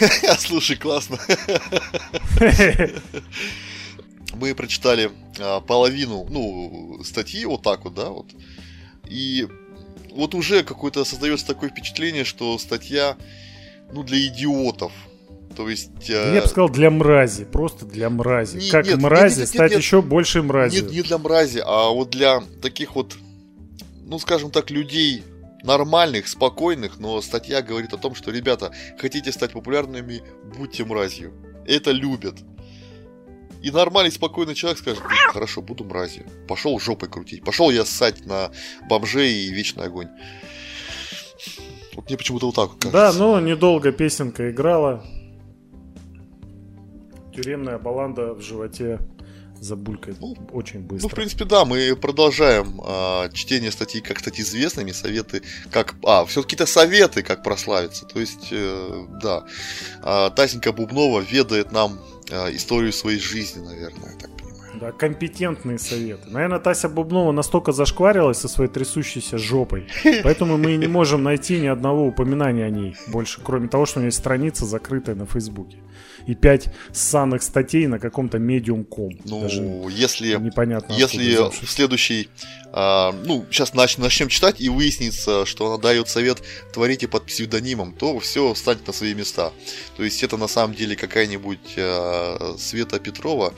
Слушай, классно. Мы прочитали а, половину, ну, статьи вот так вот, да, вот. И вот уже какое-то создается такое впечатление, что статья, ну, для идиотов. То есть... Э... Я бы сказал, для мрази. Просто для мрази. Не, как нет, мрази нет, нет, стать нет, еще больше мрази. Нет, не для мрази, а вот для таких вот, ну, скажем так, людей нормальных, спокойных, но статья говорит о том, что, ребята, хотите стать популярными, будьте мразью. Это любят. И нормальный, спокойный человек скажет, хорошо, буду мразью. Пошел жопой крутить. Пошел я ссать на бомжей и вечный огонь. Вот мне почему-то вот так кажется. Да, но недолго песенка играла. Тюремная баланда в животе забулькает ну, очень быстро. Ну, в принципе, да, мы продолжаем э, чтение статей, как стать известными, советы, как... А, все-таки-то советы, как прославиться. То есть, э, да, э, Тасенька Бубнова ведает нам э, историю своей жизни, наверное, так да, компетентные советы. Наверное, Тася Бубнова настолько зашкварилась со своей трясущейся жопой, поэтому мы не можем найти ни одного упоминания о ней больше, кроме того, что у нее есть страница закрытая на Фейсбуке и пять ссаных статей на каком-то медиум.ком. Ну, Даже если, непонятно, если в следующий, а, ну, сейчас нач, начнем читать и выяснится, что она дает совет творите под псевдонимом, то все станет на свои места. То есть это на самом деле какая-нибудь а, Света Петрова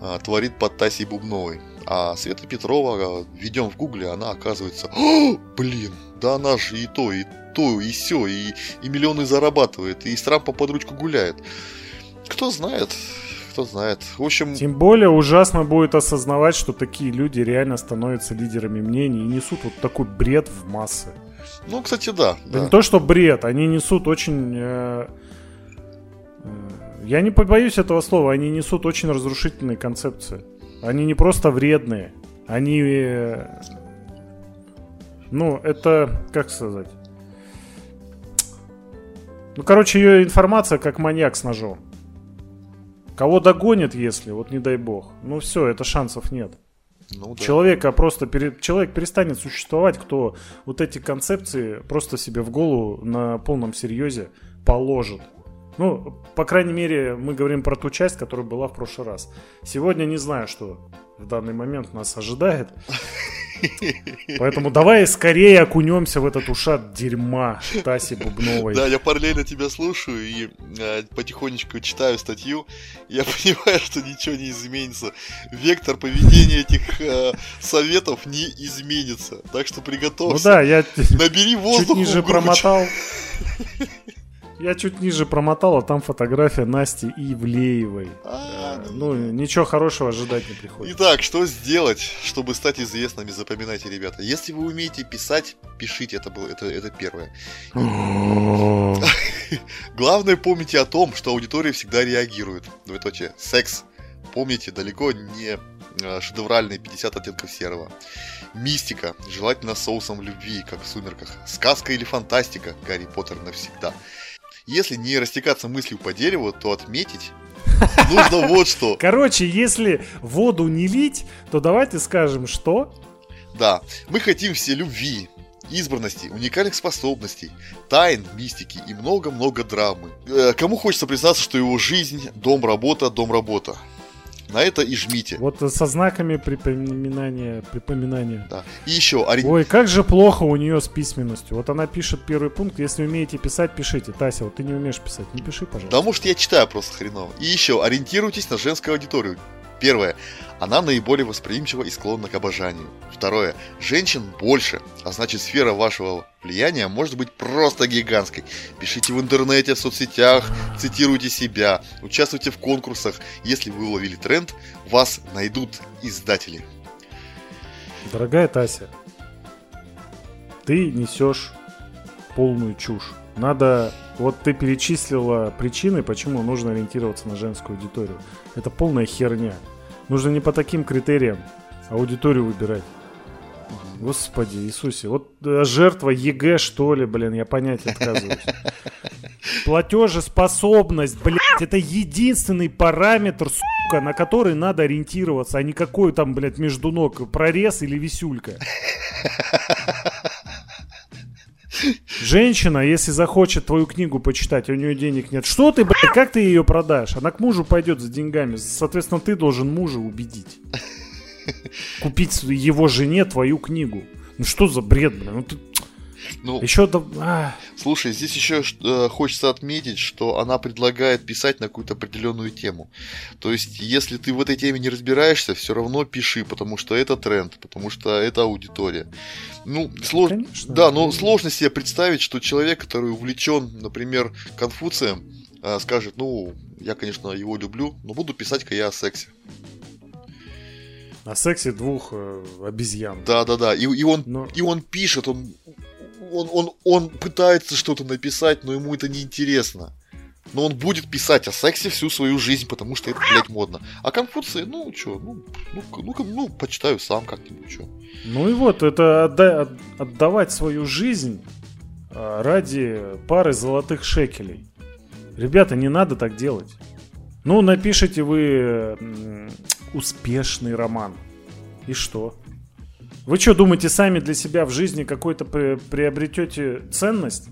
а, творит под Тасей Бубновой. А Света Петрова, введем в гугле, она оказывается, О, блин, да она же и то, и то, и все, и, и миллионы зарабатывает, и с Трампом под ручку гуляет. Кто знает, кто знает. В общем... Тем более ужасно будет осознавать, что такие люди реально становятся лидерами мнений и несут вот такой бред в массы. Ну, кстати, да. да. Не то, что бред, они несут очень... Э, э, я не побоюсь этого слова, они несут очень разрушительные концепции. Они не просто вредные, они... Э, ну, это... Как сказать? Ну, короче, ее информация как маньяк с ножом. Кого догонит, если, вот не дай бог. Ну все, это шансов нет. Ну, да. Человека просто пере... человек перестанет существовать, кто вот эти концепции просто себе в голову на полном серьезе положит. Ну, по крайней мере, мы говорим про ту часть, которая была в прошлый раз. Сегодня не знаю, что в данный момент нас ожидает. Поэтому давай скорее окунемся в этот ушат дерьма Таси Бубновой. Да, я параллельно тебя слушаю и э, потихонечку читаю статью. Я понимаю, что ничего не изменится. Вектор поведения этих э, советов не изменится. Так что приготовься. Ну да, я Набери воздух чуть ниже промотал. Я чуть ниже промотал, а там фотография Насти Ивлеевой. А, э, ну, ничего хорошего ожидать не приходится. Итак, что сделать, чтобы стать известными? Запоминайте, ребята. Если вы умеете писать, пишите, это было, это, это первое. Главное, помните о том, что аудитория всегда реагирует. Двоеточие. Секс. Помните, далеко не э, шедевральные 50 оттенков серого. Мистика, желательно соусом любви, как в «Сумерках». Сказка или фантастика, Гарри Поттер навсегда. Если не растекаться мыслью по дереву, то отметить нужно вот что. Короче, если воду не лить, то давайте скажем, что... Да, мы хотим все любви, избранности, уникальных способностей, тайн, мистики и много-много драмы. Э, кому хочется признаться, что его жизнь – дом-работа, дом-работа. На это и жмите. Вот со знаками припоминания. припоминания. Да. И еще... Ори... Ой, как же плохо у нее с письменностью. Вот она пишет первый пункт. Если умеете писать, пишите. Тася, вот ты не умеешь писать. Не пиши, пожалуйста. Да может я читаю просто хреново. И еще, ориентируйтесь на женскую аудиторию. Первое. Она наиболее восприимчива и склонна к обожанию. Второе. Женщин больше, а значит сфера вашего влияния может быть просто гигантской. Пишите в интернете, в соцсетях, цитируйте себя, участвуйте в конкурсах. Если вы уловили тренд, вас найдут издатели. Дорогая Тася, ты несешь полную чушь. Надо... Вот ты перечислила причины, почему нужно ориентироваться на женскую аудиторию. Это полная херня. Нужно не по таким критериям аудиторию выбирать. Господи Иисусе, вот э, жертва ЕГЭ, что ли, блин, я понять отказываюсь. Платежеспособность, блядь, это единственный параметр, сука, на который надо ориентироваться, а не какой там, блядь, между ног прорез или висюлька. Женщина, если захочет твою книгу почитать, у нее денег нет, что ты, блядь, как ты ее продашь? Она к мужу пойдет за деньгами. Соответственно, ты должен мужа убедить. Купить его жене твою книгу. Ну что за бред, блин? Ну ты... Ну, еще а. Слушай, здесь еще э, хочется отметить, что она предлагает писать на какую-то определенную тему. То есть, если ты в этой теме не разбираешься, все равно пиши, потому что это тренд, потому что это аудитория. Ну, слож... Конечно. Да, но сложно себе представить, что человек, который увлечен, например, Конфуцием, э, скажет, ну, я, конечно, его люблю, но буду писать-ка я о сексе. О сексе двух э, обезьян. Да, да, да. И, и, он, но... и он пишет, он он, он, он пытается что-то написать, но ему это не интересно. Но он будет писать о сексе всю свою жизнь, потому что это, блядь, модно. А Конфуции, ну, что, ну, ну, ну, ну, почитаю сам как-нибудь, что. Ну и вот, это отда- отдавать свою жизнь а, ради пары золотых шекелей. Ребята, не надо так делать. Ну, напишите вы успешный роман. И что? Вы что, думаете, сами для себя в жизни какой-то приобретете ценность?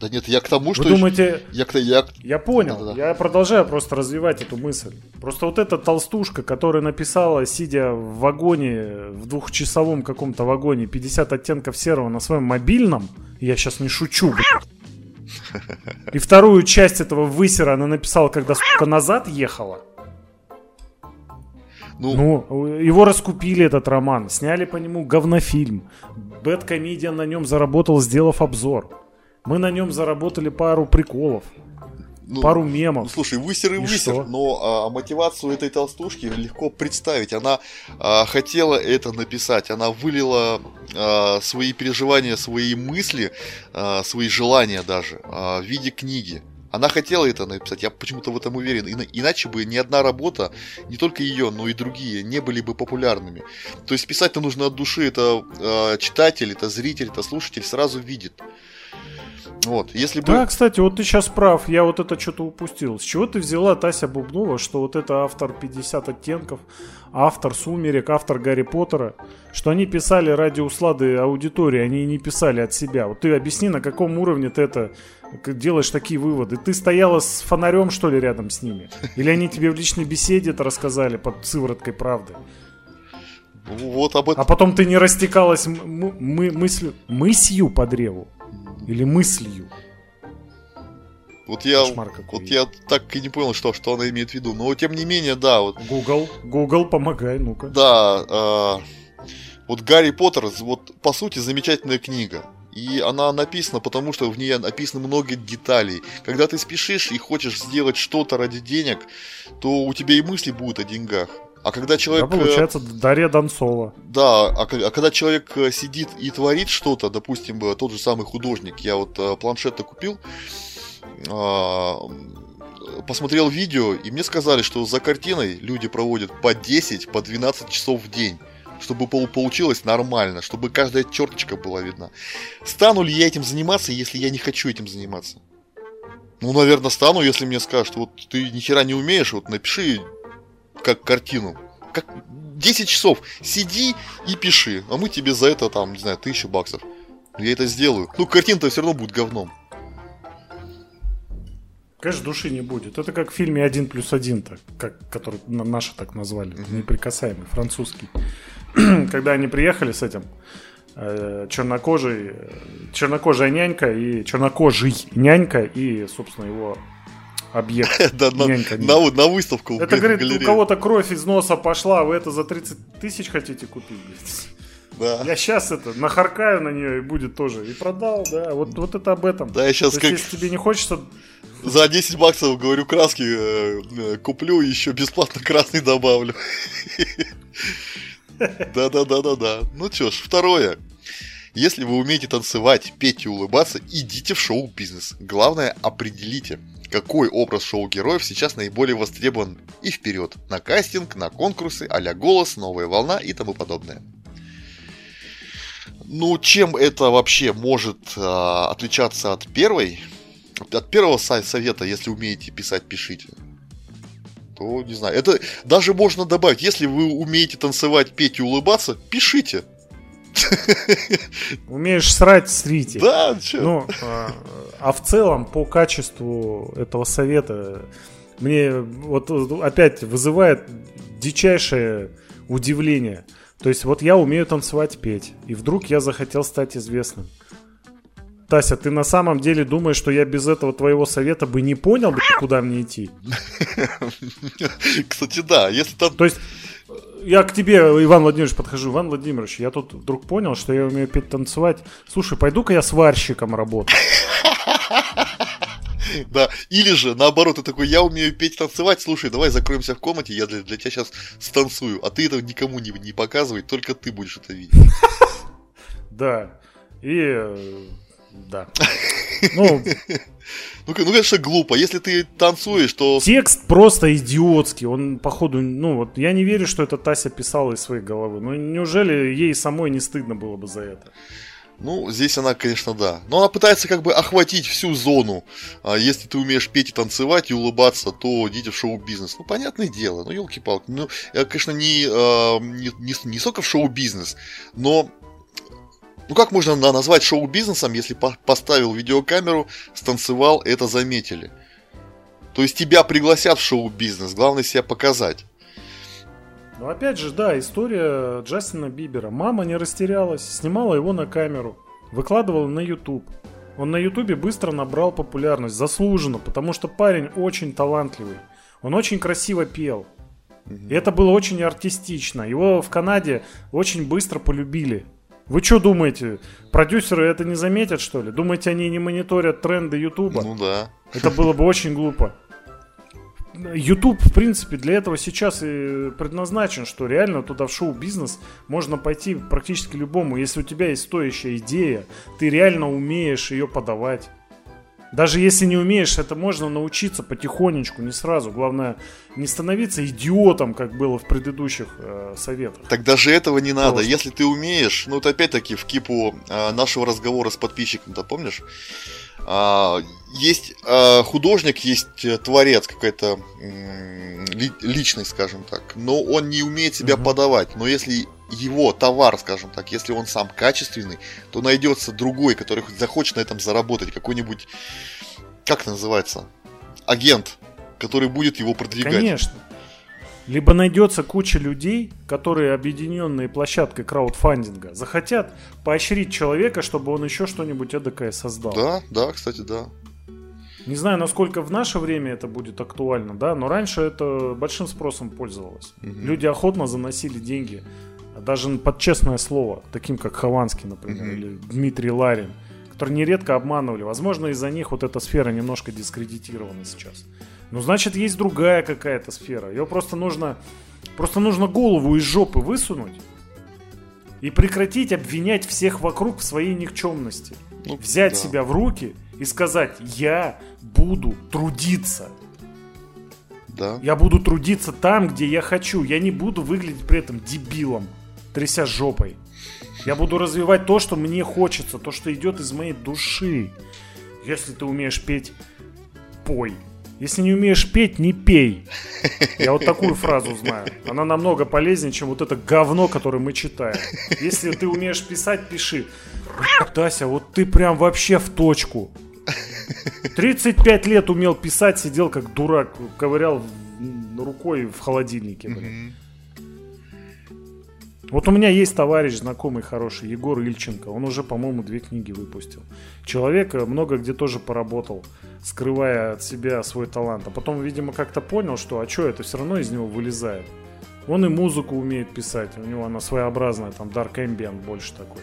Да нет, я к тому, что... Вы думаете... Я, я... я понял, да, да, да. я продолжаю просто развивать эту мысль. Просто вот эта толстушка, которая написала, сидя в вагоне, в двухчасовом каком-то вагоне, 50 оттенков серого на своем мобильном, я сейчас не шучу, блядь. И вторую часть этого высера она написала, когда, сука, назад ехала. Ну, ну, его раскупили этот роман, сняли по нему говнофильм. Бэткомедиан на нем заработал, сделав обзор. Мы на нем заработали пару приколов. Ну, пару мемов. Ну, слушай, высер и, и высер, что? но а, мотивацию этой толстушки легко представить. Она а, хотела это написать, она вылила а, свои переживания, свои мысли, а, свои желания даже а, в виде книги. Она хотела это написать, я почему-то в этом уверен. иначе бы ни одна работа, не только ее, но и другие, не были бы популярными. То есть писать-то нужно от души, это э, читатель, это зритель, это слушатель сразу видит. Вот, если бы... Да, кстати, вот ты сейчас прав, я вот это что-то упустил. С чего ты взяла, Тася Бубнова, что вот это автор 50 оттенков, автор «Сумерек», автор «Гарри Поттера», что они писали ради услады аудитории, они не писали от себя. Вот ты объясни, на каком уровне ты это делаешь такие выводы? Ты стояла с фонарем, что ли, рядом с ними? Или они тебе в личной беседе это рассказали под сывороткой правды? Вот об этом. А потом ты не растекалась мы мыслью, мысью по древу? Или мыслью? Вот я, вот я так и не понял, что, что она имеет в виду. Но тем не менее, да. Вот... Google, Google, помогай, ну-ка. Да, э, вот Гарри Поттер, вот по сути замечательная книга. И она написана, потому что в ней написано много деталей. Когда ты спешишь и хочешь сделать что-то ради денег, то у тебя и мысли будут о деньгах. А когда человек... Да, получается, Дарья Донцова. Да, а, а когда человек э, сидит и творит что-то, допустим, э, тот же самый художник, я вот э, планшет купил, а, посмотрел видео, и мне сказали, что за картиной люди проводят по 10, по 12 часов в день чтобы получилось нормально, чтобы каждая черточка была видна. Стану ли я этим заниматься, если я не хочу этим заниматься? Ну, наверное, стану, если мне скажут, вот ты ни хера не умеешь, вот напиши как картину. Как 10 часов сиди и пиши, а мы тебе за это там, не знаю, тысячу баксов. Я это сделаю. Ну, картина-то все равно будет говном. Конечно, души не будет. Это как в фильме «Один плюс один», так, как, который наши так назвали, mm-hmm. неприкасаемый, французский. когда они приехали с этим э, чернокожий, чернокожая нянька и чернокожий нянька и, собственно, его объект. Да, на, на, на выставку. Это, говорит, у кого-то кровь из носа пошла, вы это за 30 тысяч хотите купить? Да. Я сейчас это нахаркаю на нее и будет тоже. И продал, да. Вот, вот это об этом. Да, я сейчас как... если тебе не хочется... За 10 баксов, говорю, краски э, э, куплю и еще бесплатно красный добавлю. Да-да-да-да-да. Ну чё ж, второе. Если вы умеете танцевать, петь и улыбаться, идите в шоу-бизнес. Главное, определите, какой образ шоу-героев сейчас наиболее востребован и вперед. На кастинг, на конкурсы, а голос, новая волна и тому подобное. Ну, чем это вообще может э, отличаться от первой? От первого совета, если умеете писать, пишите то не знаю. Это даже можно добавить, если вы умеете танцевать, петь и улыбаться, пишите. Умеешь срать, срите. Да, что? Ну, а, в целом, по качеству этого совета, мне вот опять вызывает дичайшее удивление. То есть вот я умею танцевать, петь, и вдруг я захотел стать известным. Тася, ты на самом деле думаешь, что я без этого твоего совета бы не понял, куда мне идти? Кстати, да. Если там... То есть я к тебе, Иван Владимирович, подхожу. Иван Владимирович, я тут вдруг понял, что я умею петь, танцевать. Слушай, пойду-ка я сварщиком работаю. Да, или же, наоборот, ты такой, я умею петь, танцевать, слушай, давай закроемся в комнате, я для, для тебя сейчас станцую, а ты это никому не, не показывай, только ты будешь это видеть. Да, и э, да. Ну, ну, ну, конечно, глупо. Если ты танцуешь, то... Текст просто идиотский. Он, походу, ну, вот я не верю, что это Тася писала из своей головы. Ну, неужели ей самой не стыдно было бы за это? Ну, здесь она, конечно, да. Но она пытается как бы охватить всю зону. А если ты умеешь петь и танцевать и улыбаться, то идите в шоу-бизнес. Ну, понятное дело. Ну, елки-палки. Ну, я, конечно, не, а, не, не, не столько в шоу-бизнес, но ну как можно назвать шоу-бизнесом, если по поставил видеокамеру, станцевал, это заметили? То есть тебя пригласят в шоу-бизнес, главное себя показать. Ну опять же, да, история Джастина Бибера. Мама не растерялась, снимала его на камеру, выкладывала на YouTube. Он на Ютубе быстро набрал популярность, заслуженно, потому что парень очень талантливый. Он очень красиво пел. И это было очень артистично. Его в Канаде очень быстро полюбили. Вы что думаете? Продюсеры это не заметят, что ли? Думаете, они не мониторят тренды Ютуба? Ну да. Это было бы очень глупо. YouTube, в принципе, для этого сейчас и предназначен, что реально туда в шоу-бизнес можно пойти практически любому. Если у тебя есть стоящая идея, ты реально умеешь ее подавать. Даже если не умеешь, это можно научиться потихонечку, не сразу. Главное, не становиться идиотом, как было в предыдущих э, советах. Так даже этого не надо. Просто. Если ты умеешь, ну это опять-таки в кипу э, нашего разговора с подписчиком, да помнишь? А, есть а, художник, есть э, творец, какая-то ли, личность, скажем так, но он не умеет себя угу. подавать. Но если его товар, скажем так, если он сам качественный, то найдется другой, который захочет на этом заработать, какой-нибудь, как это называется, агент, который будет его продвигать. Конечно. Либо найдется куча людей, которые, объединенные площадкой краудфандинга, захотят поощрить человека, чтобы он еще что-нибудь эдакое создал. Да, да, кстати, да. Не знаю, насколько в наше время это будет актуально, да, но раньше это большим спросом пользовалось. Угу. Люди охотно заносили деньги, даже под честное слово, таким как Хованский, например, угу. или Дмитрий Ларин, которые нередко обманывали. Возможно, из-за них вот эта сфера немножко дискредитирована сейчас. Ну, значит, есть другая какая-то сфера. Ее просто нужно, просто нужно голову из жопы высунуть и прекратить обвинять всех вокруг в своей никчемности. Ну, Взять да. себя в руки и сказать, я буду трудиться. Да. Я буду трудиться там, где я хочу. Я не буду выглядеть при этом дебилом, тряся жопой. Я буду развивать то, что мне хочется, то, что идет из моей души. Если ты умеешь петь, пой. Если не умеешь петь, не пей. Я вот такую фразу знаю. Она намного полезнее, чем вот это говно, которое мы читаем. Если ты умеешь писать, пиши. Тася, вот ты прям вообще в точку. 35 лет умел писать, сидел как дурак, ковырял рукой в холодильнике. Блин. Вот у меня есть товарищ знакомый хороший, Егор Ильченко. Он уже, по-моему, две книги выпустил. Человек э, много где тоже поработал, скрывая от себя свой талант. А потом, видимо, как-то понял, что а что, это все равно из него вылезает. Он и музыку умеет писать, у него она своеобразная, там Dark Ambient больше такой.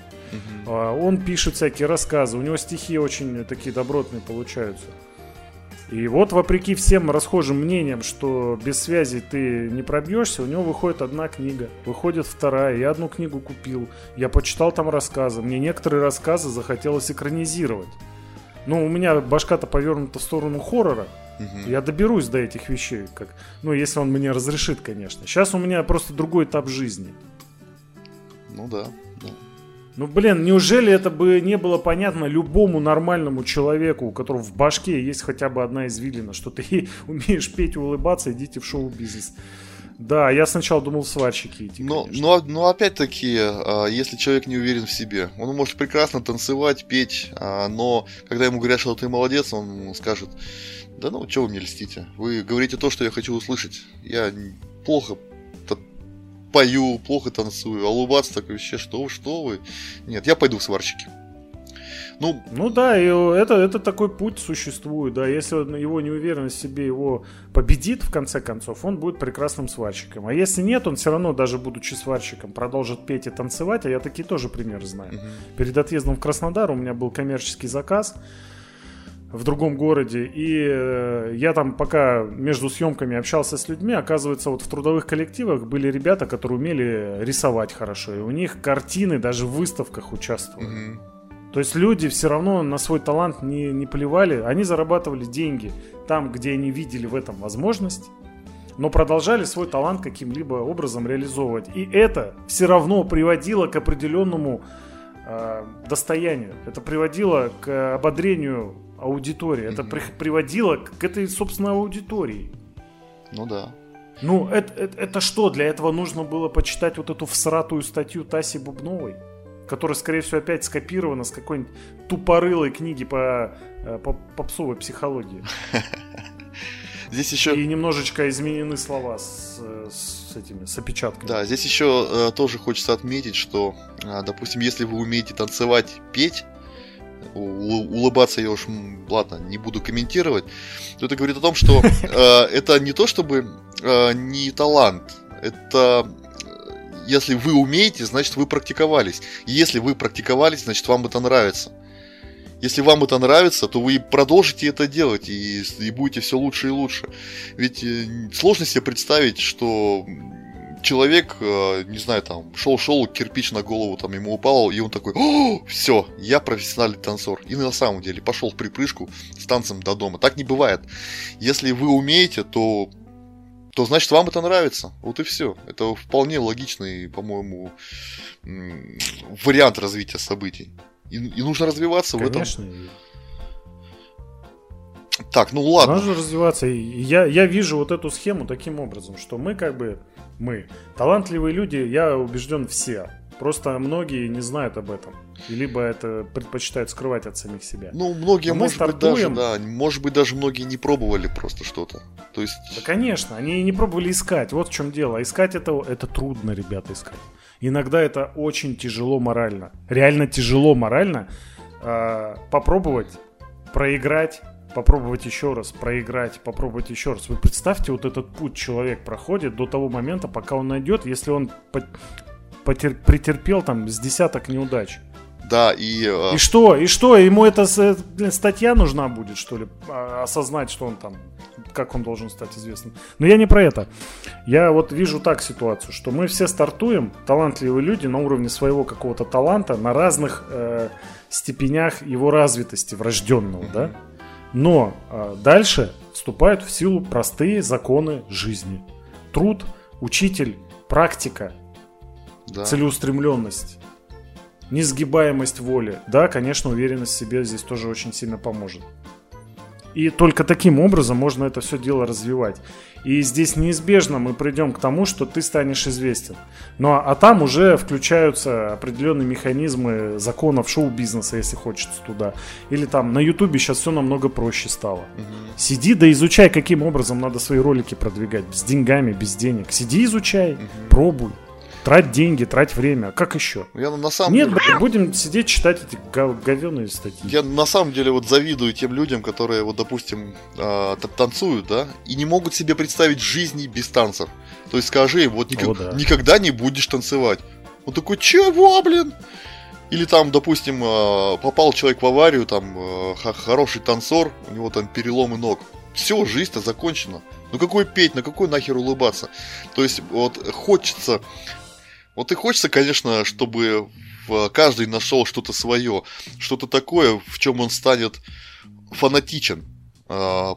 Uh-huh. Он пишет всякие рассказы, у него стихи очень такие добротные получаются. И вот, вопреки всем расхожим мнениям, что без связи ты не пробьешься, у него выходит одна книга, выходит вторая. Я одну книгу купил, я почитал там рассказы. Мне некоторые рассказы захотелось экранизировать. Ну, у меня башка-то повернута в сторону хоррора. Угу. Я доберусь до этих вещей, как, ну, если он мне разрешит, конечно. Сейчас у меня просто другой этап жизни. Ну да, да. Ну, блин, неужели это бы не было понятно любому нормальному человеку, у которого в башке есть хотя бы одна извилина, что ты умеешь петь и улыбаться, идите в шоу-бизнес. Да, я сначала думал сварщики идти. Но, но, но опять-таки, а, если человек не уверен в себе, он может прекрасно танцевать, петь, а, но когда ему говорят, что ты молодец, он скажет, да ну, что вы мне льстите? Вы говорите то, что я хочу услышать. Я плохо пою, плохо танцую, а улыбаться так вообще, что вы, что вы. Нет, я пойду в сварщики. Ну, ну да, и это, это такой путь существует, да. Если его неуверенность в себе его победит, в конце концов, он будет прекрасным сварщиком. А если нет, он все равно, даже будучи сварщиком, продолжит петь и танцевать, а я такие тоже примеры знаю. Угу. Перед отъездом в Краснодар у меня был коммерческий заказ, в другом городе. И э, я там пока между съемками общался с людьми, оказывается, вот в трудовых коллективах были ребята, которые умели рисовать хорошо. И у них картины даже в выставках участвовали. Mm-hmm. То есть люди все равно на свой талант не, не плевали, они зарабатывали деньги там, где они видели в этом возможность, но продолжали свой талант каким-либо образом реализовывать. И это все равно приводило к определенному э, достоянию. Это приводило к ободрению аудитории. Это при, приводило к этой, собственно, аудитории. Ну да. Ну, это, это, это что? Для этого нужно было почитать вот эту всратую статью Таси Бубновой, которая, скорее всего, опять скопирована с какой-нибудь тупорылой книги по, э, по попсовой психологии. Здесь еще... И немножечко изменены слова с, с этими, с опечатками. Да, здесь еще э, тоже хочется отметить, что, э, допустим, если вы умеете танцевать, петь, улыбаться я уж, ладно, не буду комментировать, то это говорит о том, что э, это не то чтобы э, не талант, это э, если вы умеете, значит вы практиковались. Если вы практиковались, значит вам это нравится. Если вам это нравится, то вы продолжите это делать и, и будете все лучше и лучше. Ведь э, сложно себе представить, что человек, э, не знаю, там, шел-шел, кирпич на голову там ему упал, и он такой, все, я профессиональный танцор. И на самом деле пошел в припрыжку с танцем до дома. Так не бывает. Если вы умеете, то то значит вам это нравится. Вот и все. Это вполне логичный, по-моему, вариант развития событий. И, и нужно развиваться Конечно. в этом. Так, ну ладно. Нужно развиваться. я, я вижу вот эту схему таким образом, что мы как бы мы. Талантливые люди, я убежден, все. Просто многие не знают об этом. И либо это предпочитают скрывать от самих себя. Ну, многие, может стартуем... быть, даже, да, может быть, даже многие не пробовали просто что-то. То есть... Да, конечно, они не пробовали искать. Вот в чем дело. Искать это, это трудно, ребята, искать. Иногда это очень тяжело морально. Реально тяжело морально э, попробовать проиграть попробовать еще раз, проиграть, попробовать еще раз. Вы представьте, вот этот путь человек проходит до того момента, пока он найдет, если он потер, претерпел там с десяток неудач. Да, и... Э... И что? И что? Ему эта блин, статья нужна будет, что ли? А, осознать, что он там... Как он должен стать известным. Но я не про это. Я вот вижу так ситуацию, что мы все стартуем, талантливые люди на уровне своего какого-то таланта, на разных э, степенях его развитости врожденного, mm-hmm. да? Но э, дальше вступают в силу простые законы жизни. Труд, учитель, практика, да. целеустремленность, несгибаемость воли. Да, конечно, уверенность в себе здесь тоже очень сильно поможет. И только таким образом можно это все дело развивать. И здесь неизбежно мы придем к тому, что ты станешь известен. Ну а, а там уже включаются определенные механизмы законов шоу-бизнеса, если хочется туда. Или там на Ютубе сейчас все намного проще стало. Угу. Сиди да изучай, каким образом надо свои ролики продвигать. С деньгами, без денег. Сиди, изучай, угу. пробуй. Трать деньги, трать время. Как еще? Я на самом Нет, деле... будем сидеть читать эти говёные статьи. Я на самом деле вот завидую тем людям, которые вот, допустим, э, танцуют, да, и не могут себе представить жизни без танцев. То есть скажи вот ник- О, да. никогда не будешь танцевать. Он такой, чего, блин? Или там, допустим, э, попал человек в аварию, там э, хороший танцор, у него там переломы ног. Все, жизнь-то закончена. Ну какой петь, на какой нахер улыбаться? То есть вот хочется вот и хочется, конечно, чтобы каждый нашел что-то свое, что-то такое, в чем он станет фанатичен. Э,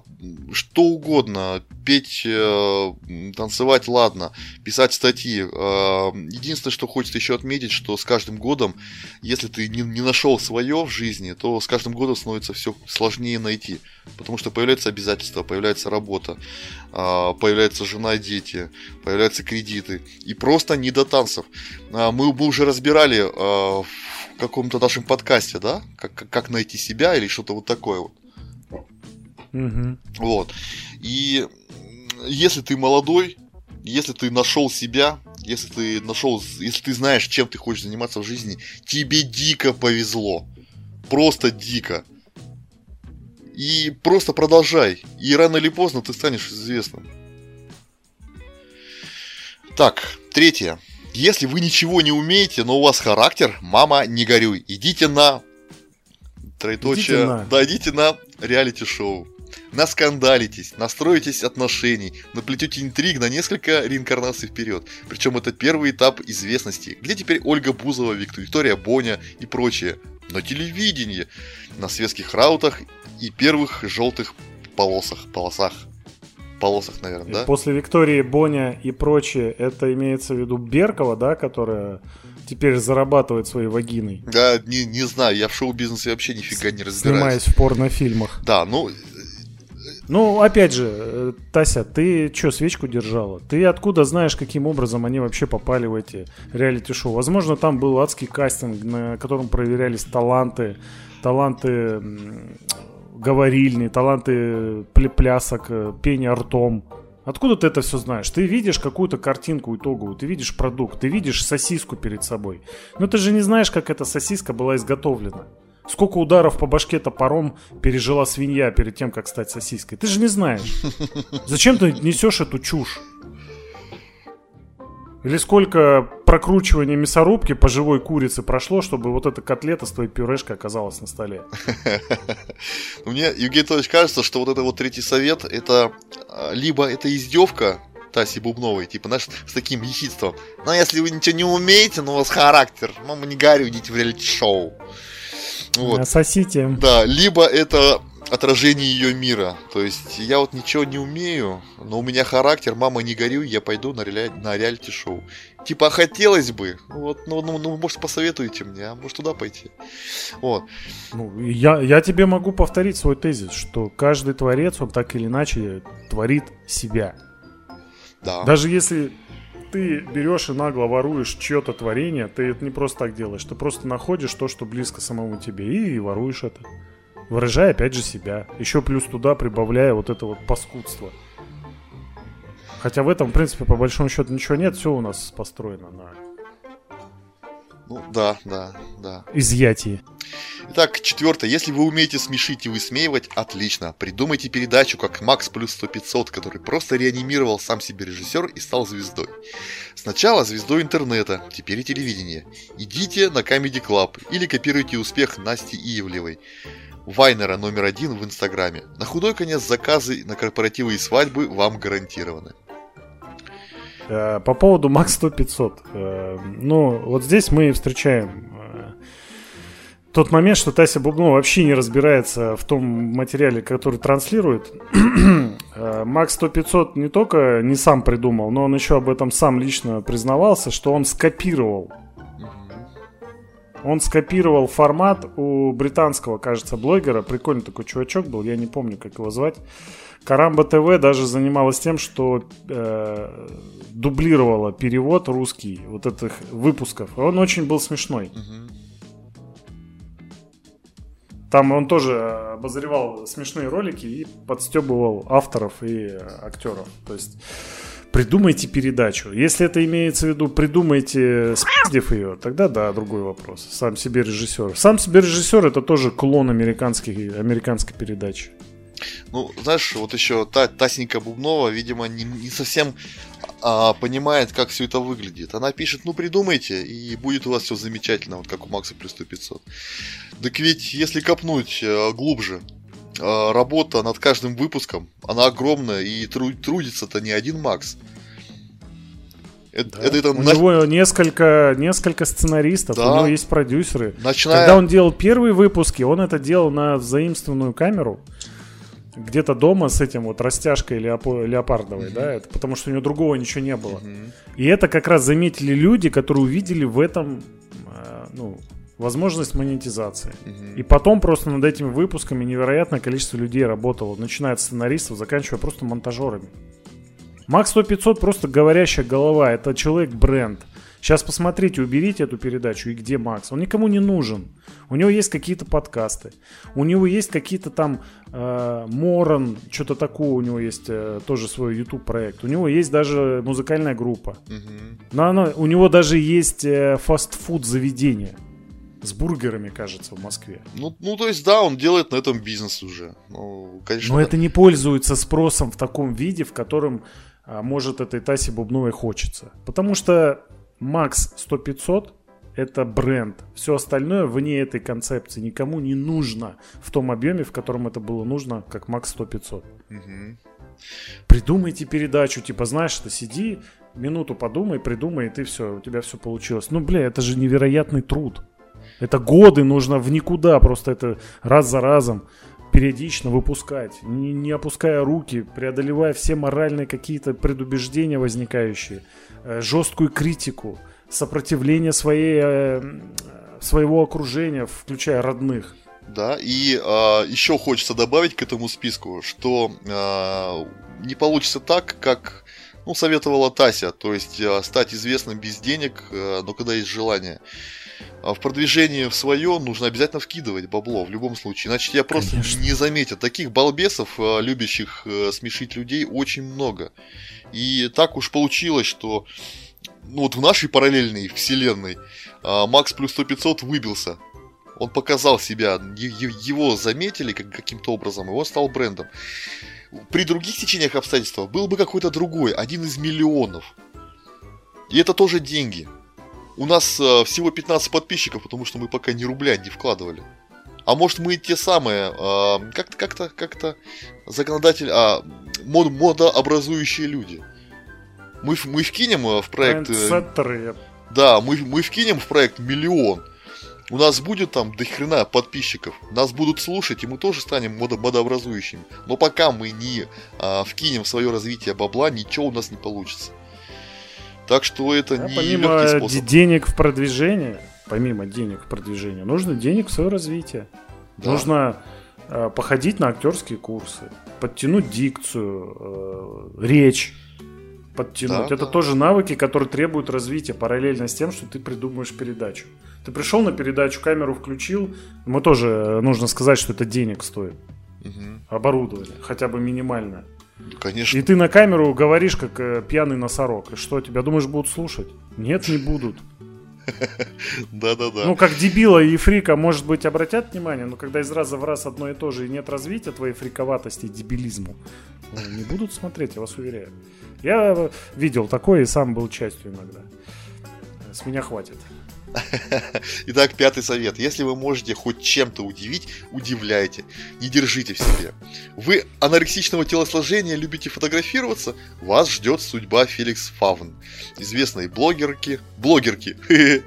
что угодно, петь, э, танцевать, ладно, писать статьи. Э, единственное, что хочется еще отметить, что с каждым годом, если ты не, нашел свое в жизни, то с каждым годом становится все сложнее найти. Потому что появляются обязательства, появляется работа, появляется жена, дети, появляются кредиты. И просто не до танцев. Мы, мы уже разбирали в каком-то нашем подкасте, да, как, как найти себя или что-то вот такое вот. Угу. Вот. И если ты молодой, если ты нашел себя, если ты нашел, если ты знаешь, чем ты хочешь заниматься в жизни, тебе дико повезло. Просто дико. И просто продолжай. И рано или поздно ты станешь известным. Так, третье. Если вы ничего не умеете, но у вас характер, мама, не горюй. Идите на... Троеточие. Идите на... Да, идите на реалити-шоу наскандалитесь, настроитесь отношений, наплетете интриг на несколько реинкарнаций вперед. Причем это первый этап известности, где теперь Ольга Бузова, Виктория Боня и прочее. На телевидении, на светских раутах и первых желтых полосах, полосах. Полосах, наверное, да? После Виктории, Боня и прочее, это имеется в виду Беркова, да, которая теперь зарабатывает своей вагиной. Да, не, не знаю, я в шоу-бизнесе вообще нифига не разбираюсь. Снимаясь в порнофильмах. Да, ну, ну, опять же, э, Тася, ты что, свечку держала? Ты откуда знаешь, каким образом они вообще попали в эти реалити-шоу? Возможно, там был адский кастинг, на котором проверялись таланты, таланты говорильни, таланты плясок, э, пения ртом. Откуда ты это все знаешь? Ты видишь какую-то картинку итоговую, ты видишь продукт, ты видишь сосиску перед собой. Но ты же не знаешь, как эта сосиска была изготовлена. Сколько ударов по башке топором пережила свинья перед тем, как стать сосиской? Ты же не знаешь. Зачем ты несешь эту чушь? Или сколько прокручивания мясорубки по живой курице прошло, чтобы вот эта котлета с твоей пюрешкой оказалась на столе? Мне, Евгений Анатольевич, кажется, что вот это вот третий совет, это а, либо это издевка Таси Бубновой, типа, знаешь, с таким ехидством. Но «Ну, если вы ничего не умеете, но у вас характер, мама, не горю, идите в реалити-шоу. Вот. Сосите. Да, либо это отражение ее мира. То есть я вот ничего не умею, но у меня характер, мама, не горю, я пойду на, реали... на реалити-шоу. Типа, хотелось бы, вот, ну, ну, ну, может, посоветуете мне, а может, туда пойти. Вот. Ну, я, я тебе могу повторить свой тезис, что каждый творец, он так или иначе творит себя. Да. Даже если ты берешь и нагло воруешь чье-то творение, ты это не просто так делаешь. Ты просто находишь то, что близко самому тебе, и, и воруешь это. Выражая опять же себя. Еще плюс туда прибавляя вот это вот паскудство. Хотя в этом, в принципе, по большому счету ничего нет, все у нас построено на ну да, да, да. Изъятие. Итак, четвертое. Если вы умеете смешить и высмеивать, отлично. Придумайте передачу, как Макс плюс 100 500, который просто реанимировал сам себе режиссер и стал звездой. Сначала звездой интернета, теперь и телевидения. Идите на Comedy Club или копируйте успех Насти Иевлевой. Вайнера номер один в Инстаграме. На худой конец заказы на корпоративы и свадьбы вам гарантированы. Э, по поводу Max 100 500. Э, ну, вот здесь мы встречаем э, тот момент, что Тася Бубнова вообще не разбирается в том материале, который транслирует. Макс 100 500 не только не сам придумал, но он еще об этом сам лично признавался, что он скопировал. Он скопировал формат у британского, кажется, блогера. Прикольный такой чувачок был, я не помню, как его звать. Карамба ТВ даже занималась тем, что э, дублировала перевод русский вот этих выпусков. Он очень был смешной. Там он тоже обозревал смешные ролики и подстебывал авторов и актеров. То есть придумайте передачу. Если это имеется в виду, придумайте, спиздив ее, тогда да, другой вопрос. Сам себе режиссер. Сам себе режиссер это тоже клон американской, американской передачи. Ну, знаешь, вот еще та, Тасенька Бубнова, видимо, не, не совсем а, понимает, как все это выглядит. Она пишет, ну придумайте, и будет у вас все замечательно, вот как у Макса плюс 100 500. Так ведь, если копнуть а, глубже, а, работа над каждым выпуском, она огромная, и тру, трудится-то не один Макс. Это, да. это, это у на... него несколько, несколько сценаристов, да. у него есть продюсеры. Начиная... Когда он делал первые выпуски, он это делал на взаимственную камеру где-то дома с этим вот растяжкой леопо- леопардовой, mm-hmm. да, это потому что у него другого ничего не было. Mm-hmm. И это как раз заметили люди, которые увидели в этом, э, ну, возможность монетизации. Mm-hmm. И потом просто над этими выпусками невероятное количество людей работало, начиная от сценаристов, заканчивая просто монтажерами. Макс 100 500 просто говорящая голова, это человек-бренд. Сейчас посмотрите, уберите эту передачу и где Макс. Он никому не нужен. У него есть какие-то подкасты. У него есть какие-то там э, Моран, что-то такое. У него есть э, тоже свой YouTube проект. У него есть даже музыкальная группа. Угу. Но она, у него даже есть э, фастфуд заведение с бургерами, кажется, в Москве. Ну, ну, то есть, да, он делает на этом бизнес уже. Ну, конечно. Но это не пользуется спросом в таком виде, в котором а, может этой Тасе Бубновой хочется. Потому что Макс 100-500 это бренд. Все остальное вне этой концепции никому не нужно в том объеме, в котором это было нужно, как Макс 100-500. Угу. Придумайте передачу, типа, знаешь, что сиди, минуту подумай, придумай, и ты все, у тебя все получилось. Ну, бля, это же невероятный труд. Это годы нужно в никуда, просто это раз за разом периодично выпускать, не, не опуская руки, преодолевая все моральные какие-то предубеждения возникающие, э, жесткую критику, сопротивление своей, э, своего окружения, включая родных. Да, и э, еще хочется добавить к этому списку, что э, не получится так, как ну, советовала Тася, то есть э, стать известным без денег, э, но когда есть желание. А в продвижение в свое нужно обязательно вкидывать бабло в любом случае. Иначе я просто Конечно. не заметят. Таких балбесов, э, любящих э, смешить людей, очень много. И так уж получилось, что ну, вот в нашей параллельной вселенной э, Макс плюс 100 500 выбился. Он показал себя, его заметили каким-то образом, он стал брендом. При других течениях обстоятельств был бы какой-то другой, один из миллионов. И это тоже деньги. У нас э, всего 15 подписчиков, потому что мы пока ни рубля не вкладывали. А может мы те самые, э, как-то, как-то, как-то законодатель, а, мод, модообразующие люди. Мы, мы вкинем э, в проект... Э, да, мы, мы вкинем в проект миллион. У нас будет там до хрена подписчиков. Нас будут слушать, и мы тоже станем модо модообразующими. Но пока мы не а, вкинем в свое развитие бабла, ничего у нас не получится. Так что это а не помимо способ. денег в продвижение, помимо денег в продвижение, нужно денег в свое развитие. Да. Нужно э, походить на актерские курсы, подтянуть дикцию, э, речь подтянуть. Да, это да. тоже навыки, которые требуют развития параллельно с тем, что ты придумываешь передачу. Ты пришел на передачу, камеру включил. Мы тоже э, нужно сказать, что это денег стоит. Угу. Оборудование, хотя бы минимальное. Конечно. И ты на камеру говоришь, как э, пьяный носорог. И что, тебя думаешь, будут слушать? Нет, не будут. Да-да-да. Ну, как дебила и фрика, может быть, обратят внимание, но когда из раза в раз одно и то же и нет развития твоей фриковатости и дебилизму, ну, не будут смотреть, я вас уверяю. Я видел такое и сам был частью иногда. С меня хватит. Итак, пятый совет. Если вы можете хоть чем-то удивить, удивляйте. Не держите в себе. Вы анорексичного телосложения любите фотографироваться? Вас ждет судьба Феликс Фавн. Известной блогерки... Блогерки.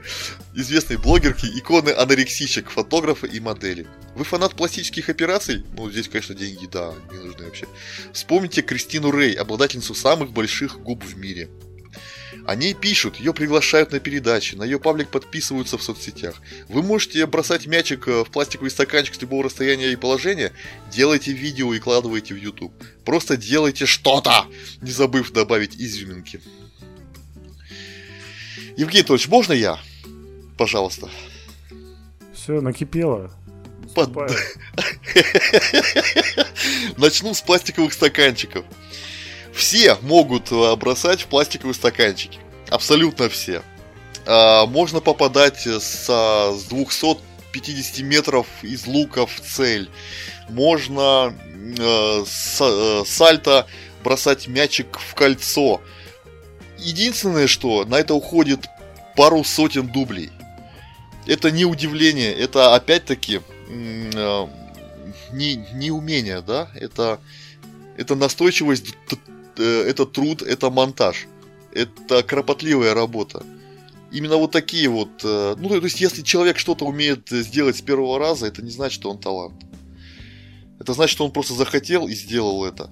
Известной блогерки, иконы анорексичек, фотографа и модели. Вы фанат пластических операций? Ну, здесь, конечно, деньги, да, не нужны вообще. Вспомните Кристину Рэй, обладательницу самых больших губ в мире. О ней пишут, ее приглашают на передачи, на ее паблик подписываются в соцсетях. Вы можете бросать мячик э, в пластиковый стаканчик с любого расстояния и положения, делайте видео и кладывайте в YouTube. Просто делайте что-то, не забыв добавить изюминки. Евгений Анатольевич, можно я? Пожалуйста. Все, накипело. Под... Начну с пластиковых стаканчиков. Все могут э, бросать в пластиковые стаканчики. Абсолютно все. А, можно попадать с, с 250 метров из лука в цель. Можно э, с, э, сальто бросать мячик в кольцо. Единственное, что на это уходит пару сотен дублей. Это не удивление, это опять-таки не, не умение, да? Это, это настойчивость это труд, это монтаж. Это кропотливая работа. Именно вот такие вот... Э, ну, то есть, если человек что-то умеет сделать с первого раза, это не значит, что он талант. Это значит, что он просто захотел и сделал это.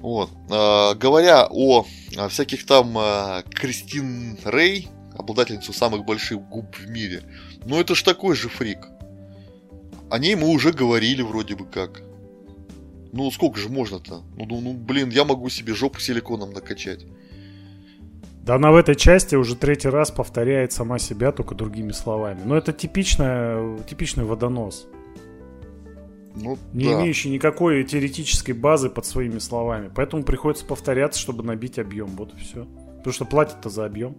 Вот. А, говоря о всяких там а, Кристин Рэй, обладательницу самых больших губ в мире, ну это ж такой же фрик. О ней мы уже говорили вроде бы как. Ну сколько же можно-то? Ну, ну, ну блин, я могу себе жопу силиконом накачать. Да она в этой части уже третий раз повторяет сама себя, только другими словами. Но это типичная, типичный водонос. Ну, не да. имеющий никакой теоретической базы под своими словами. Поэтому приходится повторяться, чтобы набить объем. Вот и все. Потому что платят-то за объем.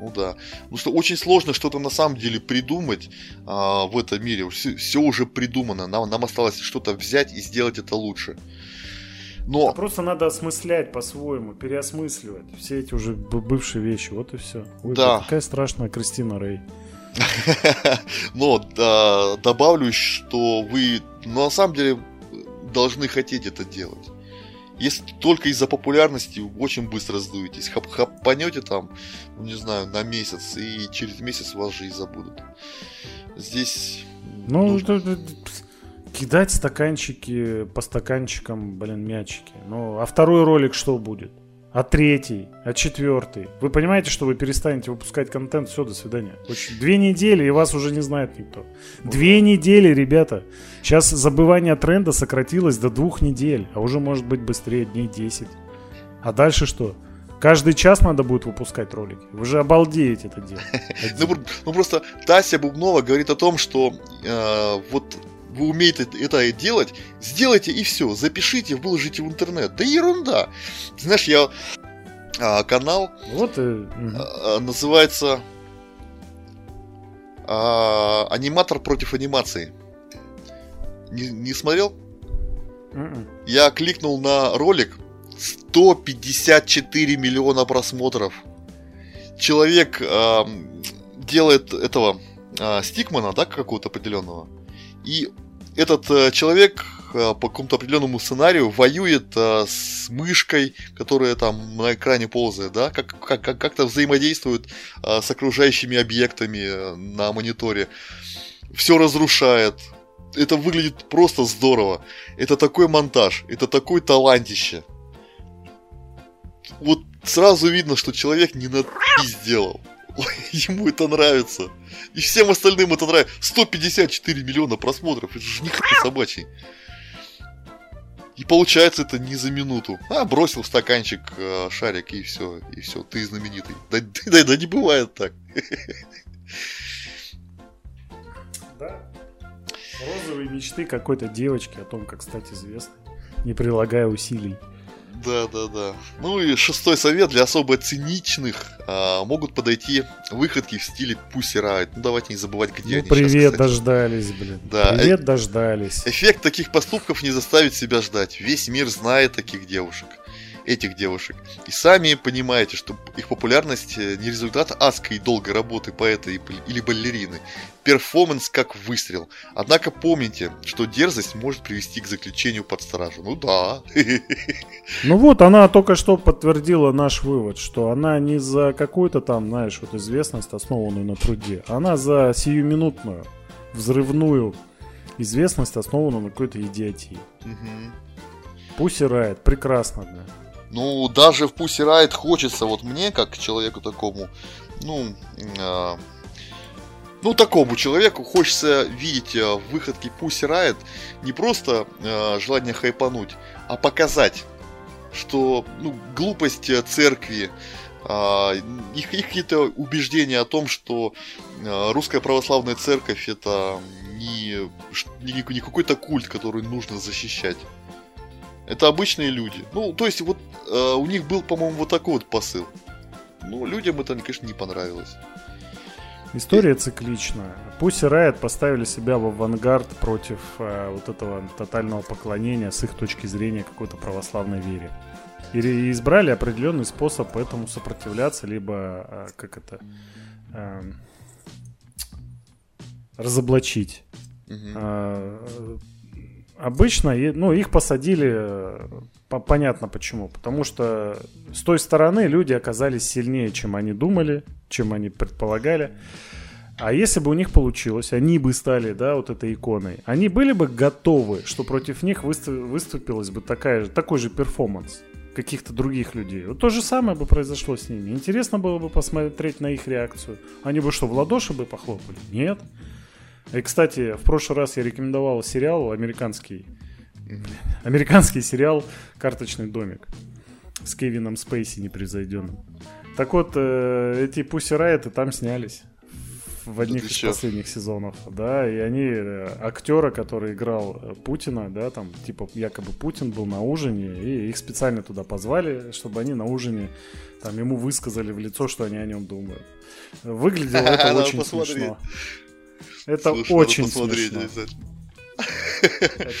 Ну да. Ну что очень сложно что-то на самом деле придумать а, в этом мире. Все, все уже придумано. Нам, нам осталось что-то взять и сделать это лучше. Но... Это просто надо осмыслять по-своему, переосмысливать все эти уже бывшие вещи. Вот и все. Ой, да. Какая страшная Кристина Рэй. Но добавлю, что вы ну, на самом деле должны хотеть это делать. Если только из-за популярности очень быстро сдуетесь. Хап хапанете там, ну, не знаю, на месяц, и через месяц вас же и забудут. Здесь... Ну, нужно кидать стаканчики по стаканчикам, блин, мячики. Ну, а второй ролик что будет? А третий? А четвертый? Вы понимаете, что вы перестанете выпускать контент? Все, до свидания. Очень... Две недели, и вас уже не знает никто. Две недели, ребята. Сейчас забывание тренда сократилось до двух недель, а уже может быть быстрее, дней 10. А дальше что? Каждый час надо будет выпускать ролики. Вы же обалдеете это делать. ну, ну просто Тася Бубнова говорит о том, что э, вот вы умеете это делать, сделайте и все, запишите, выложите в интернет. Да ерунда. знаешь, я а, канал вот и... а, называется а, Аниматор против анимации. Не, не смотрел? Mm-mm. М-м. Я кликнул на ролик 154 миллиона просмотров. Человек э, делает этого э, стикмана, да, какого-то определенного. И этот э, человек э, по какому-то определенному сценарию воюет э, с мышкой, которая там на экране ползает, да, как, как, как-то взаимодействует э, с окружающими объектами э, на мониторе. Все разрушает. Это выглядит просто здорово. Это такой монтаж, это такой талантище. Вот сразу видно, что человек не на сделал. Ему это нравится. И всем остальным это нравится. 154 миллиона просмотров. Это же не собачий. И получается это не за минуту. А, бросил в стаканчик э, шарик и все. И все, ты знаменитый. Да, да, да не бывает так. Да. Розовые мечты какой-то девочки о том, как стать известной, не прилагая усилий. Да, да, да. Ну и шестой совет для особо циничных а, могут подойти выходки в стиле Pussy Riot. Ну давайте не забывать, где ну, они привет, сейчас, дождались, блин. Да. Привет, э- дождались. Эффект таких поступков не заставит себя ждать. Весь мир знает таких девушек этих девушек. И сами понимаете, что их популярность э, не результат адской и долгой работы поэта или балерины. Перформанс как выстрел. Однако помните, что дерзость может привести к заключению под стражу. Ну да. Ну вот, она только что подтвердила наш вывод, что она не за какую-то там, знаешь, вот известность, основанную на труде. Она за сиюминутную, взрывную известность, основанную на какой-то идиотии. Угу. Пусть Райт, прекрасно, да. Ну, даже в Pussy Riot хочется, вот мне, как человеку такому, ну, э, ну, такому человеку хочется видеть э, в выходке Pussy Riot не просто э, желание хайпануть, а показать, что ну, глупость э, церкви, э, их, их какие-то убеждения о том, что э, русская православная церковь это не, не, не какой-то культ, который нужно защищать. Это обычные люди. Ну, то есть, вот э, у них был, по-моему, вот такой вот посыл. Ну, людям это, конечно, не понравилось. История и... цикличная. Пусть Riot поставили себя в авангард против э, вот этого тотального поклонения с их точки зрения какой-то православной вере. И избрали определенный способ этому сопротивляться, либо, э, как это, э, разоблачить. Угу. Э, обычно, ну, их посадили, э, понятно почему. Потому что с той стороны люди оказались сильнее, чем они думали, чем они предполагали. А если бы у них получилось, они бы стали, да, вот этой иконой, они были бы готовы, что против них выступ, выступилась бы такая, такой же перформанс каких-то других людей. Вот то же самое бы произошло с ними. Интересно было бы посмотреть на их реакцию. Они бы что, в ладоши бы похлопали? Нет. И, кстати, в прошлый раз я рекомендовал сериал американский. Американский сериал «Карточный домик» с Кевином Спейси непревзойденным. Так вот, э, эти Пусси Райты там снялись в одних из последних сезонов, да, и они э, актера, который играл э, Путина, да, там типа якобы Путин был на ужине, и их специально туда позвали, чтобы они на ужине там ему высказали в лицо, что они о нем думают. Выглядело это очень смешно. Это очень смешно.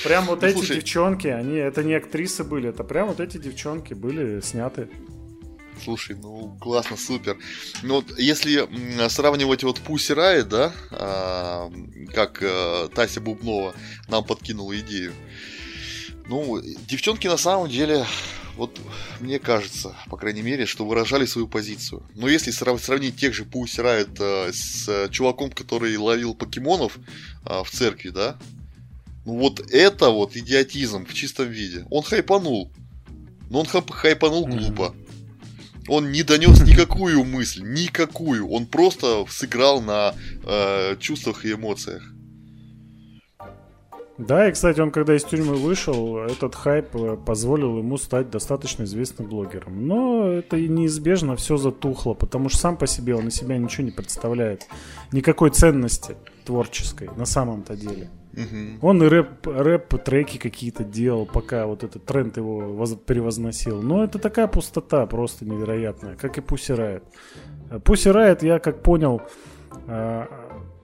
Прям вот ну, эти девчонки, они, это не актрисы были, это прям вот эти девчонки были сняты. Слушай, ну классно, супер. Ну вот если сравнивать вот Пусси Райт, да, а, как а, Тася Бубнова нам подкинула идею. Ну, девчонки на самом деле, вот мне кажется, по крайней мере, что выражали свою позицию. Но если сравнить тех же Пусси Райт а, с чуваком, который ловил покемонов а, в церкви, да, ну вот это вот идиотизм в чистом виде. Он хайпанул. Но он хайпанул глупо. Он не донес никакую мысль, никакую. Он просто сыграл на э, чувствах и эмоциях. Да, и, кстати, он когда из тюрьмы вышел, этот хайп э, позволил ему стать достаточно известным блогером. Но это неизбежно все затухло, потому что сам по себе он из себя ничего не представляет. Никакой ценности творческой на самом-то деле. Угу. Он и рэп, рэп-треки какие-то делал, пока вот этот тренд его воз, перевозносил. Но это такая пустота просто невероятная, как и. Pussy Riot, я как понял, а,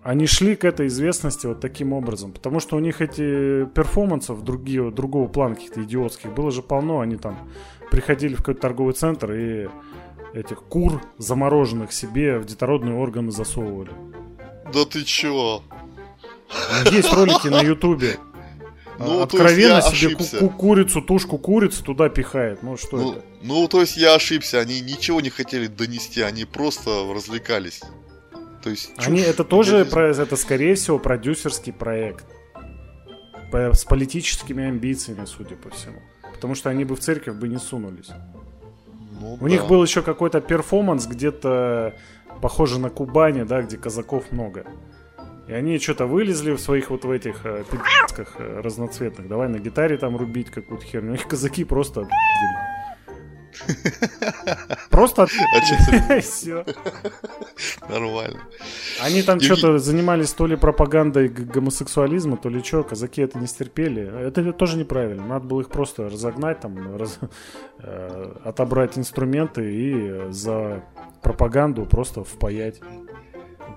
они шли к этой известности вот таким образом. Потому что у них эти перформансов другие, другого плана каких-то идиотских было же полно. Они там приходили в какой-то торговый центр и этих кур замороженных себе в детородные органы засовывали. Да ты чё? Есть ролики на Ютубе. Ну, Откровенно себе ку- курицу, тушку курицы туда пихает. Ну что ну, это? Ну, то есть я ошибся. Они ничего не хотели донести, они просто развлекались. То есть, они, это тоже, про, это скорее всего, продюсерский проект. По, с политическими амбициями, судя по всему. Потому что они бы в церковь бы не сунулись. Ну, У да. них был еще какой-то перформанс где-то похоже на Кубани, да, где казаков много. И они что-то вылезли в своих вот в этих э, пи***сках э, разноцветных. Давай на гитаре там рубить какую-то херню. Их казаки просто Просто. Все. Нормально. Они там что-то занимались то ли пропагандой гомосексуализма, то ли что. Казаки это не стерпели. Это тоже неправильно. Надо было их просто разогнать, там, э, отобрать инструменты и за пропаганду просто впаять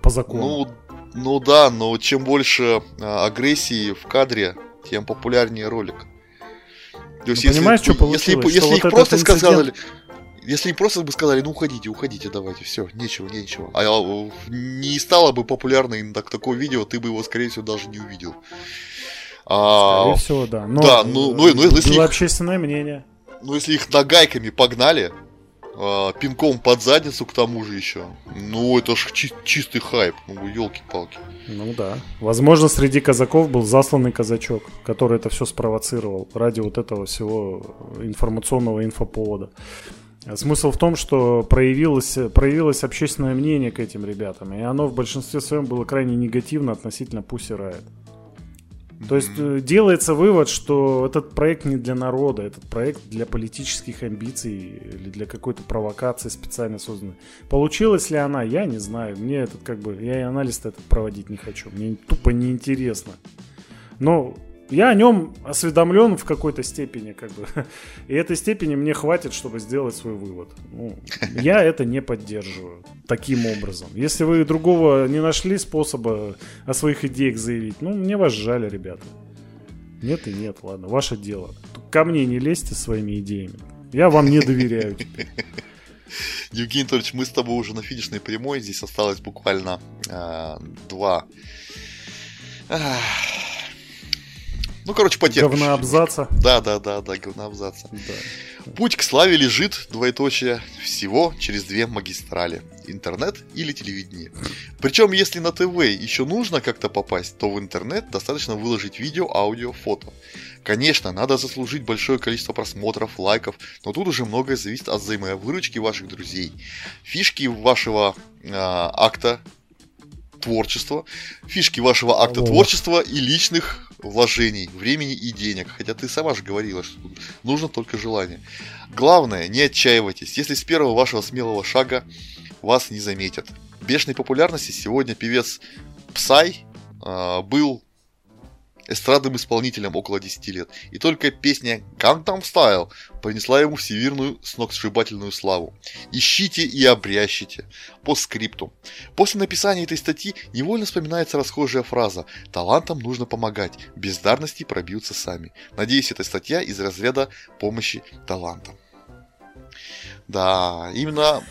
по закону. Ну, ну да, но чем больше а, агрессии в кадре, тем популярнее ролик. То есть, ну, если, понимаешь, что получилось? Если, что если вот их просто инцидент... сказали, если им просто бы сказали, ну уходите, уходите, давайте, все, нечего, нечего. А, а не стало бы популярным так, такое видео, ты бы его, скорее всего, даже не увидел. А, скорее всего, да. Но, да, ну, ну, ну если было их, общественное мнение. Ну, если их нагайками погнали, а, пинком под задницу к тому же еще. Ну, это ж чи- чистый хайп. Ну, елки-палки. Ну да. Возможно, среди казаков был засланный казачок, который это все спровоцировал ради вот этого всего информационного инфоповода. Смысл в том, что проявилось, проявилось общественное мнение к этим ребятам, и оно в большинстве своем было крайне негативно относительно Pussy Riot. То есть mm-hmm. делается вывод, что этот проект не для народа, этот проект для политических амбиций или для какой-то провокации специально созданной. Получилась ли она, я не знаю. Мне этот как бы, я и анализ этот проводить не хочу. Мне тупо неинтересно. Но я о нем осведомлен в какой-то степени, как бы. И этой степени мне хватит, чтобы сделать свой вывод. Ну, я это не поддерживаю таким образом. Если вы другого не нашли способа о своих идеях заявить, ну, мне вас жаль, ребята. Нет и нет, ладно, ваше дело. Ко мне не лезьте своими идеями. Я вам не доверяю теперь. Евгений Анатольевич, мы с тобой уже на финишной прямой. Здесь осталось буквально э, два Ну, короче, потерпишь. Говноабзаца. Да, да, да, да, говноабзаца. Да. Путь к славе лежит, двоеточие, всего через две магистрали. Интернет или телевидение. Причем, если на ТВ еще нужно как-то попасть, то в интернет достаточно выложить видео, аудио, фото. Конечно, надо заслужить большое количество просмотров, лайков, но тут уже многое зависит от взаимовыручки ваших друзей. Фишки вашего э, акта творчества, фишки вашего акта О. творчества и личных вложений, времени и денег. Хотя ты сама же говорила, что нужно только желание. Главное, не отчаивайтесь, если с первого вашего смелого шага вас не заметят. Бешеной популярности сегодня певец Псай э, был эстрадным исполнителем около 10 лет, и только песня Gangnam Style принесла ему всемирную сногсшибательную славу. Ищите и обрящите. По скрипту. После написания этой статьи невольно вспоминается расхожая фраза «Талантам нужно помогать, бездарности пробьются сами». Надеюсь, эта статья из разряда помощи талантам. Да, именно,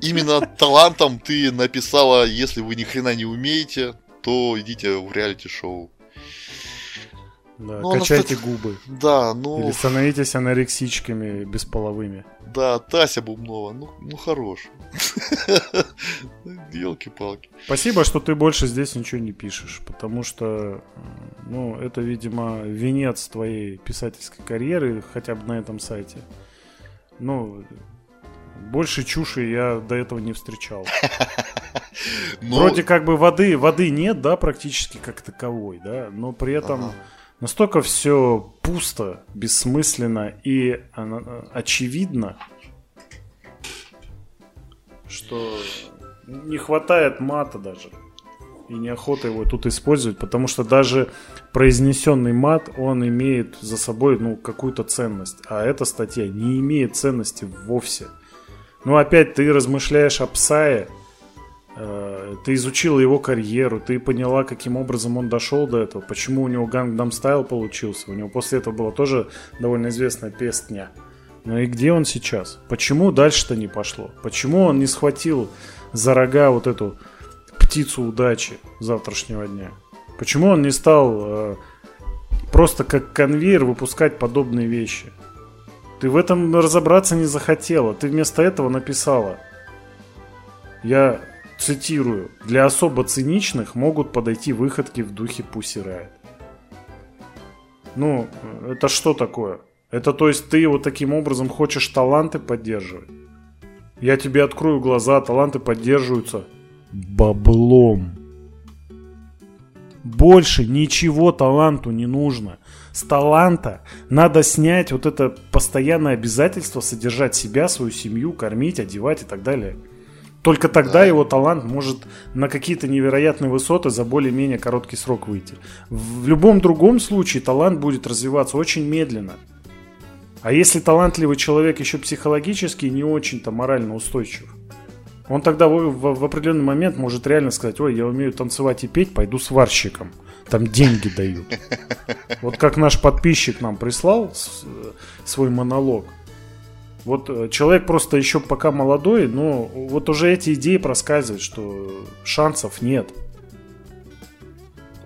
именно талантом ты написала, если вы ни хрена не умеете, то идите в реалити-шоу. Да, ну, качайте она... губы. Да, ну... Или становитесь анорексичками бесполовыми. Да, Тася Бубнова, ну, ну хорош. Елки-палки. Спасибо, что ты больше здесь ничего не пишешь, потому что, ну, это, видимо, венец твоей писательской карьеры, хотя бы на этом сайте. Ну, больше чуши я до этого не встречал. но... Вроде как бы воды, воды нет, да, практически как таковой, да, но при этом настолько все пусто, бессмысленно и очевидно, что не хватает мата даже. И неохота его тут использовать, потому что даже произнесенный мат, он имеет за собой ну, какую-то ценность. А эта статья не имеет ценности вовсе. Ну, опять ты размышляешь о Псае, Э, ты изучила его карьеру, ты поняла, каким образом он дошел до этого, почему у него Gangnam Style получился. У него после этого была тоже довольно известная песня. Ну и где он сейчас? Почему дальше-то не пошло? Почему он не схватил за рога вот эту птицу удачи завтрашнего дня? Почему он не стал э, просто как конвейер выпускать подобные вещи? Ты в этом разобраться не захотела. Ты вместо этого написала. Я цитирую, для особо циничных могут подойти выходки в духе Pussy Riot. Ну, это что такое? Это то есть ты вот таким образом хочешь таланты поддерживать? Я тебе открою глаза, таланты поддерживаются баблом. Больше ничего таланту не нужно. С таланта надо снять вот это постоянное обязательство содержать себя, свою семью, кормить, одевать и так далее. Только тогда да. его талант может на какие-то невероятные высоты за более-менее короткий срок выйти. В любом другом случае талант будет развиваться очень медленно. А если талантливый человек еще психологически не очень-то морально устойчив, он тогда в, в, в определенный момент может реально сказать, ой, я умею танцевать и петь, пойду сварщиком. Там деньги дают. Вот как наш подписчик нам прислал э, свой монолог – вот э, человек просто еще пока молодой, но вот уже эти идеи проскальзывают, что шансов нет.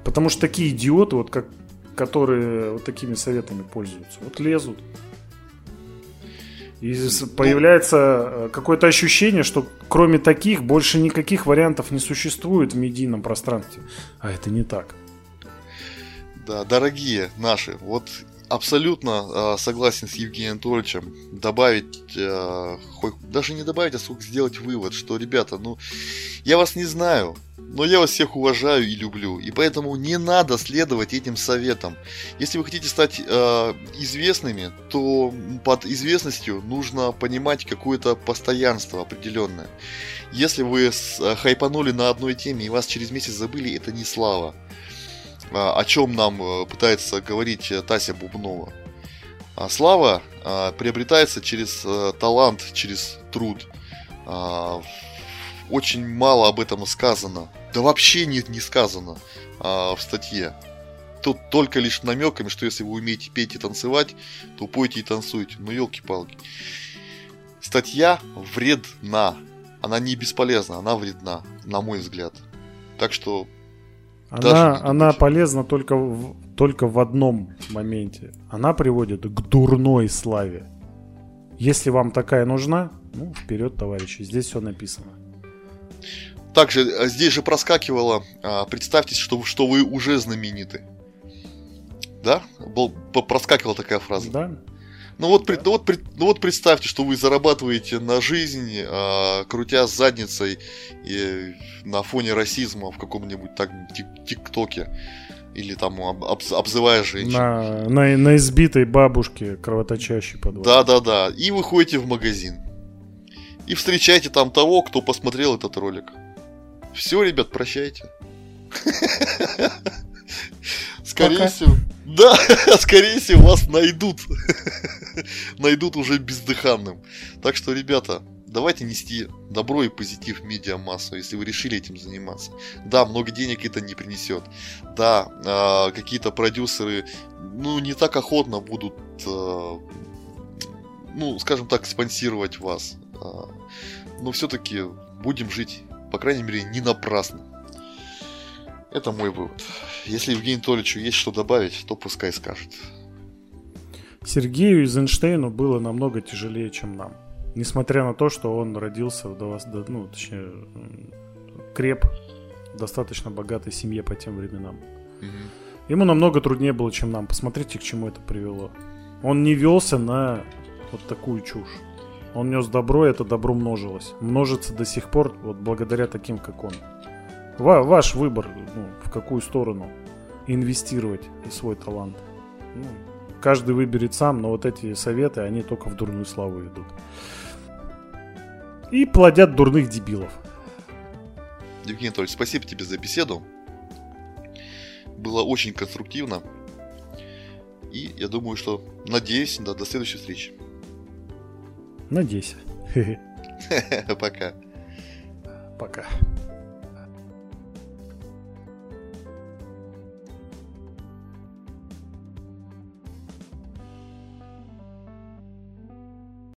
Потому что такие идиоты, вот как, которые вот такими советами пользуются, вот лезут. И появляется э, какое-то ощущение, что кроме таких больше никаких вариантов не существует в медийном пространстве. А это не так. Да, дорогие наши, вот абсолютно э, согласен с Евгением Анатольевичем. Добавить, э, хоть, даже не добавить, а сколько сделать вывод, что, ребята, ну, я вас не знаю, но я вас всех уважаю и люблю. И поэтому не надо следовать этим советам. Если вы хотите стать э, известными, то под известностью нужно понимать какое-то постоянство определенное. Если вы с, э, хайпанули на одной теме и вас через месяц забыли, это не слава. А, о чем нам э, пытается говорить э, Тася Бубнова. А слава а, приобретается через э, талант, через труд. Очень мало об этом сказано. Да вообще нет, не сказано в статье. Тут только лишь намеками, что если вы умеете петь и танцевать, то пойте и танцуйте. Ну, елки-палки. Статья вредна. Она не бесполезна, она вредна, на мой взгляд. Так что она, она полезна только в, только в одном моменте. Она приводит к дурной славе. Если вам такая нужна, ну, вперед, товарищи, здесь все написано. Также э, здесь же проскакивало, а, представьте, что, что вы уже знамениты. Да? Был, проскакивала такая фраза. Да. Ну вот, да. ну, вот, ну вот представьте, что вы зарабатываете на жизнь, э, крутя задницей и на фоне расизма в каком-нибудь так тик-токе. Или там об, об, обзывая женщин. На, на, на избитой бабушке кровоточащей подвал. Да-да-да. И выходите в магазин. И встречаете там того, кто посмотрел этот ролик. Все, ребят, прощайте. Скорее Пока. всего. Да, скорее всего, вас найдут. найдут уже бездыханным. Так что, ребята, давайте нести добро и позитив в медиамассу, если вы решили этим заниматься. Да, много денег это не принесет. Да, э, какие-то продюсеры, ну, не так охотно будут, э, ну, скажем так, спонсировать вас. Э, но все-таки будем жить, по крайней мере, не напрасно. Это мой вывод. Если Евгению Анатольевичу есть что добавить, то пускай скажет. Сергею Эйзенштейну было намного тяжелее, чем нам. Несмотря на то, что он родился в, ну, точнее, креп, достаточно богатой семье по тем временам. Угу. Ему намного труднее было, чем нам. Посмотрите, к чему это привело. Он не велся на вот такую чушь. Он нес добро, и это добро множилось. Множится до сих пор вот благодаря таким, как он. Ва ваш выбор, ну, в какую сторону инвестировать свой талант. Ну, каждый выберет сам, но вот эти советы, они только в дурную славу идут. И плодят дурных дебилов. Евгений Анатольевич, спасибо тебе за беседу. Было очень конструктивно. И я думаю, что надеюсь, да, до следующей встречи. Надеюсь. Пока. Пока.